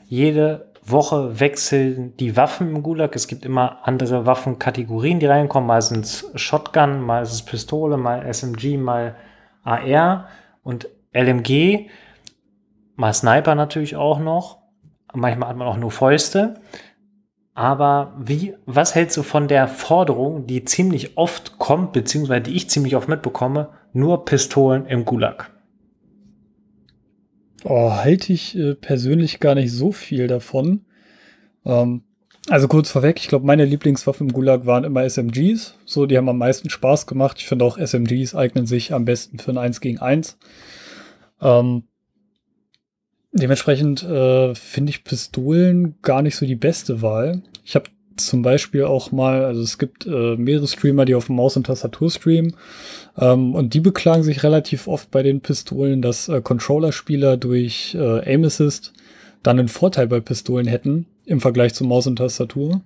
Jede Woche wechseln die Waffen im Gulag. Es gibt immer andere Waffenkategorien, die reinkommen. Es Shotgun, mal ist es Pistole, mal SMG, mal AR und LMG. Mal Sniper natürlich auch noch. Manchmal hat man auch nur Fäuste. Aber wie, was hältst du von der Forderung, die ziemlich oft kommt, beziehungsweise die ich ziemlich oft mitbekomme, nur Pistolen im Gulag? Oh, halte ich äh, persönlich gar nicht so viel davon. Ähm, also kurz vorweg, ich glaube, meine Lieblingswaffen im Gulag waren immer SMGs. So, die haben am meisten Spaß gemacht. Ich finde auch SMGs eignen sich am besten für ein 1 gegen 1. Ähm, Dementsprechend äh, finde ich Pistolen gar nicht so die beste Wahl. Ich habe zum Beispiel auch mal, also es gibt äh, mehrere Streamer, die auf Maus und Tastatur streamen. Ähm, und die beklagen sich relativ oft bei den Pistolen, dass äh, Controller-Spieler durch äh, Aim Assist dann einen Vorteil bei Pistolen hätten im Vergleich zu Maus und Tastatur.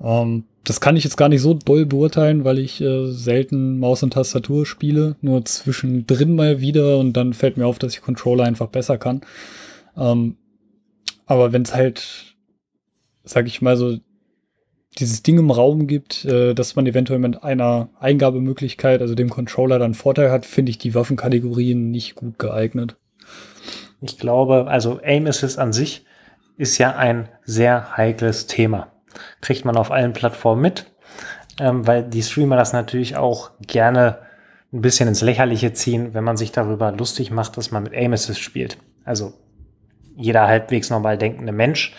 Ähm, das kann ich jetzt gar nicht so doll beurteilen, weil ich äh, selten Maus und Tastatur spiele, nur zwischendrin mal wieder und dann fällt mir auf, dass ich Controller einfach besser kann. Ähm, aber wenn es halt, sag ich mal so, dieses Ding im Raum gibt, äh, dass man eventuell mit einer Eingabemöglichkeit, also dem Controller dann Vorteil hat, finde ich die Waffenkategorien nicht gut geeignet. Ich glaube, also Aim Assist an sich ist ja ein sehr heikles Thema kriegt man auf allen Plattformen mit, ähm, weil die Streamer das natürlich auch gerne ein bisschen ins Lächerliche ziehen, wenn man sich darüber lustig macht, dass man mit Aim Assist spielt. Also jeder halbwegs normal denkende Mensch,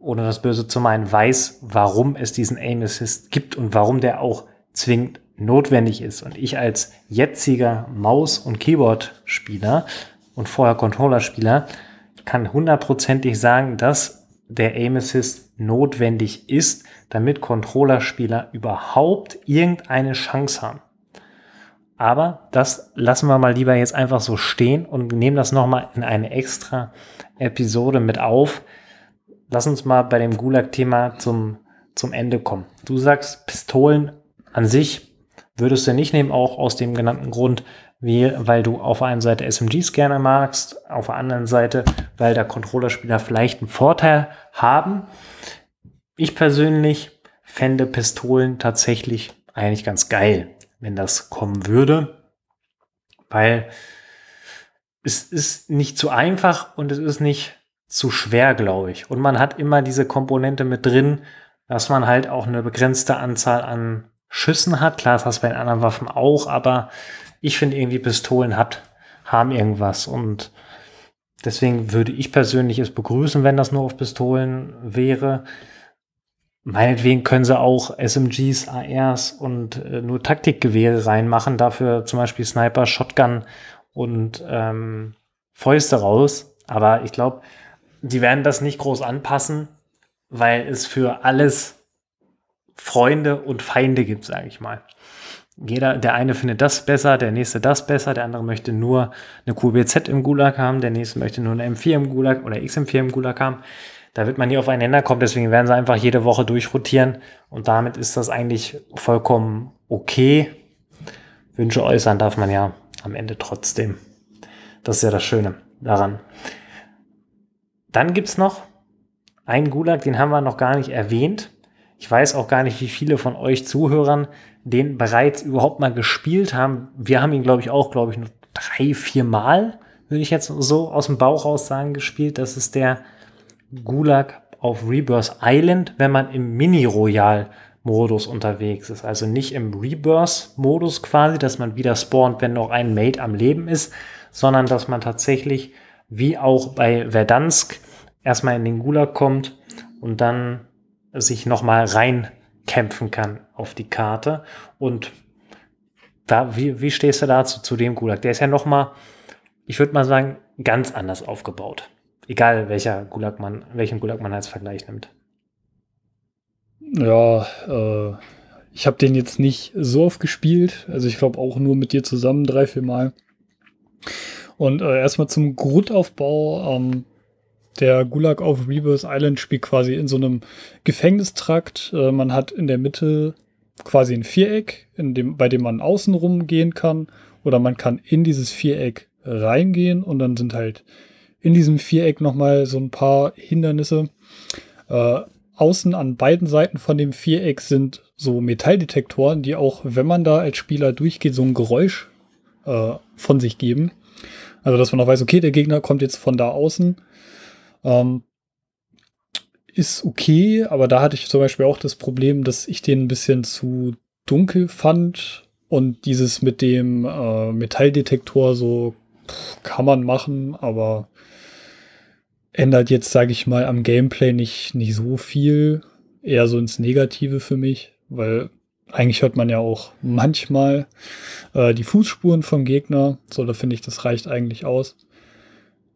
ohne das Böse zu meinen, weiß, warum es diesen Aim Assist gibt und warum der auch zwingend notwendig ist. Und ich als jetziger Maus- und Keyboard-Spieler und vorher Controller-Spieler kann hundertprozentig sagen, dass der Aim Assist notwendig ist, damit Controllerspieler überhaupt irgendeine Chance haben. Aber das lassen wir mal lieber jetzt einfach so stehen und nehmen das nochmal in eine extra Episode mit auf. Lass uns mal bei dem Gulag-Thema zum, zum Ende kommen. Du sagst, Pistolen an sich würdest du nicht nehmen, auch aus dem genannten Grund, wie, weil du auf der einen Seite SMGs gerne magst, auf der anderen Seite, weil der Controllerspieler vielleicht einen Vorteil haben. Ich persönlich fände Pistolen tatsächlich eigentlich ganz geil, wenn das kommen würde, weil es ist nicht zu einfach und es ist nicht zu schwer, glaube ich. Und man hat immer diese Komponente mit drin, dass man halt auch eine begrenzte Anzahl an Schüssen hat. Klar, das hast du bei den anderen Waffen auch, aber ich finde irgendwie Pistolen hat, haben irgendwas und deswegen würde ich persönlich es begrüßen, wenn das nur auf Pistolen wäre. Meinetwegen können sie auch SMGs, ARs und äh, nur Taktikgewehre reinmachen, dafür zum Beispiel Sniper, Shotgun und ähm, Fäuste raus. Aber ich glaube, die werden das nicht groß anpassen, weil es für alles Freunde und Feinde gibt, sage ich mal jeder, der eine findet das besser, der nächste das besser, der andere möchte nur eine QBZ im Gulag haben, der nächste möchte nur eine M4 im Gulag oder XM4 im Gulag haben. Da wird man nie aufeinander kommen, deswegen werden sie einfach jede Woche durchrotieren und damit ist das eigentlich vollkommen okay. Wünsche äußern darf man ja am Ende trotzdem. Das ist ja das Schöne daran. Dann gibt's noch einen Gulag, den haben wir noch gar nicht erwähnt. Ich weiß auch gar nicht, wie viele von euch Zuhörern den bereits überhaupt mal gespielt haben. Wir haben ihn, glaube ich, auch, glaube ich, nur drei, vier Mal, würde ich jetzt so aus dem Bauch raus sagen, gespielt. Das ist der Gulag auf Rebirth Island, wenn man im Mini-Royal-Modus unterwegs ist. Also nicht im Rebirth-Modus quasi, dass man wieder spawnt, wenn noch ein Mate am Leben ist, sondern dass man tatsächlich wie auch bei Verdansk erstmal in den Gulag kommt und dann sich nochmal reinkämpfen kann auf die Karte. Und da, wie, wie stehst du dazu, zu dem Gulag? Der ist ja nochmal, ich würde mal sagen, ganz anders aufgebaut. Egal welcher Gulag man, welchen Gulag man als Vergleich nimmt. Ja, äh, ich habe den jetzt nicht so oft gespielt. Also ich glaube auch nur mit dir zusammen drei, vier Mal. Und äh, erstmal zum Grundaufbau. Ähm, der Gulag auf Rebirth Island spielt quasi in so einem Gefängnistrakt. Äh, man hat in der Mitte quasi ein Viereck, in dem, bei dem man außenrum gehen kann. Oder man kann in dieses Viereck reingehen und dann sind halt in diesem Viereck nochmal so ein paar Hindernisse. Äh, außen an beiden Seiten von dem Viereck sind so Metalldetektoren, die auch, wenn man da als Spieler durchgeht, so ein Geräusch äh, von sich geben. Also, dass man auch weiß, okay, der Gegner kommt jetzt von da außen. Ähm, ist okay, aber da hatte ich zum Beispiel auch das Problem, dass ich den ein bisschen zu dunkel fand und dieses mit dem äh, Metalldetektor so pff, kann man machen, aber ändert jetzt, sage ich mal, am Gameplay nicht, nicht so viel. Eher so ins Negative für mich, weil eigentlich hört man ja auch manchmal äh, die Fußspuren vom Gegner. So, da finde ich, das reicht eigentlich aus.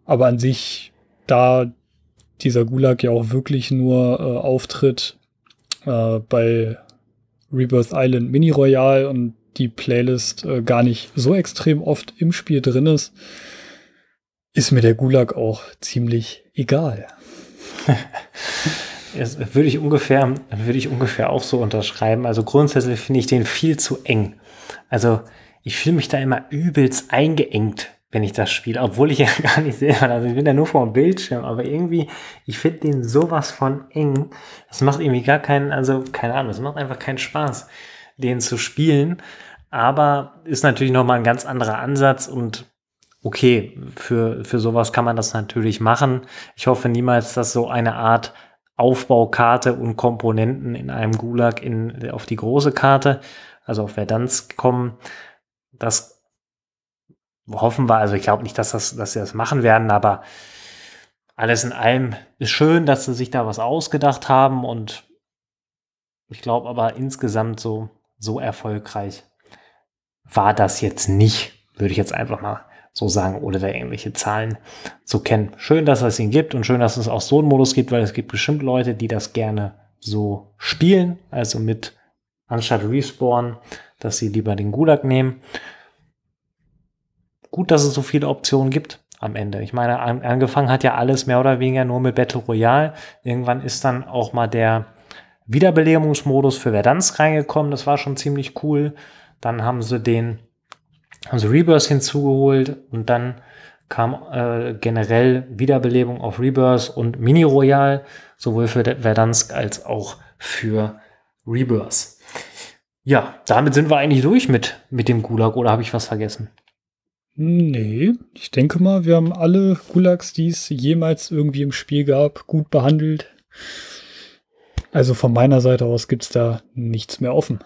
Aber an sich, da dieser Gulag ja auch wirklich nur äh, auftritt äh, bei Rebirth Island Mini Royale und die Playlist äh, gar nicht so extrem oft im Spiel drin ist, ist mir der Gulag auch ziemlich egal. Das würde ich ungefähr, würde ich ungefähr auch so unterschreiben. Also grundsätzlich finde ich den viel zu eng. Also ich fühle mich da immer übelst eingeengt, wenn ich das spiele, obwohl ich ja gar nicht selber, also ich bin ja nur vor dem Bildschirm, aber irgendwie, ich finde den sowas von eng. Das macht irgendwie gar keinen, also keine Ahnung, es macht einfach keinen Spaß, den zu spielen. Aber ist natürlich nochmal ein ganz anderer Ansatz und okay, für, für sowas kann man das natürlich machen. Ich hoffe niemals, dass so eine Art Aufbaukarte und Komponenten in einem Gulag in, auf die große Karte, also auf Verdansk kommen. Das hoffen wir. Also ich glaube nicht, dass, das, dass sie das machen werden, aber alles in allem ist schön, dass sie sich da was ausgedacht haben und ich glaube aber insgesamt so, so erfolgreich war das jetzt nicht, würde ich jetzt einfach mal so sagen, ohne da irgendwelche Zahlen zu kennen. Schön, dass es ihn gibt und schön, dass es auch so einen Modus gibt, weil es gibt bestimmt Leute, die das gerne so spielen, also mit anstatt Respawn, dass sie lieber den Gulag nehmen. Gut, dass es so viele Optionen gibt am Ende. Ich meine, an, angefangen hat ja alles mehr oder weniger nur mit Battle Royale. Irgendwann ist dann auch mal der Wiederbelebungsmodus für Verdansk reingekommen. Das war schon ziemlich cool. Dann haben sie den haben sie Rebirth hinzugeholt und dann kam äh, generell Wiederbelebung auf Rebirth und Mini Royal, sowohl für Verdansk als auch für Rebirth. Ja, damit sind wir eigentlich durch mit, mit dem Gulag oder habe ich was vergessen? Nee, ich denke mal, wir haben alle Gulags, die es jemals irgendwie im Spiel gab, gut behandelt. Also von meiner Seite aus gibt es da nichts mehr offen.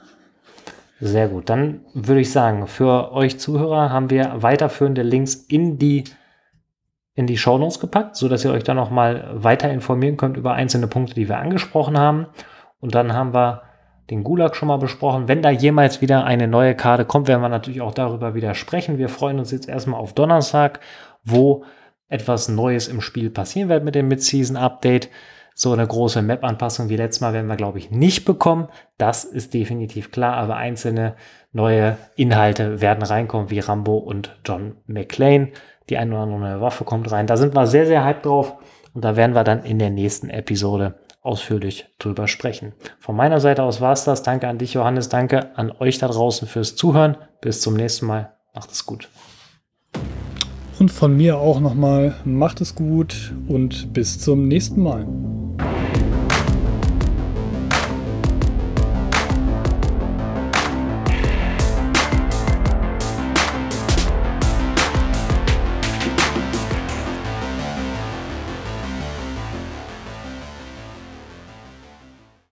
Sehr gut. Dann würde ich sagen, für euch Zuhörer haben wir weiterführende Links in die in die Shownotes gepackt, so dass ihr euch dann noch mal weiter informieren könnt über einzelne Punkte, die wir angesprochen haben. Und dann haben wir den Gulag schon mal besprochen. Wenn da jemals wieder eine neue Karte kommt, werden wir natürlich auch darüber wieder sprechen. Wir freuen uns jetzt erstmal auf Donnerstag, wo etwas Neues im Spiel passieren wird mit dem Mid-Season-Update. So eine große Map-Anpassung wie letztes Mal werden wir, glaube ich, nicht bekommen. Das ist definitiv klar, aber einzelne neue Inhalte werden reinkommen, wie Rambo und John McClane. Die eine oder andere neue Waffe kommt rein. Da sind wir sehr, sehr hyped drauf und da werden wir dann in der nächsten Episode ausführlich drüber sprechen. Von meiner Seite aus war es das. Danke an dich, Johannes. Danke an euch da draußen fürs Zuhören. Bis zum nächsten Mal. Macht es gut. Und von mir auch nochmal, macht es gut und bis zum nächsten Mal.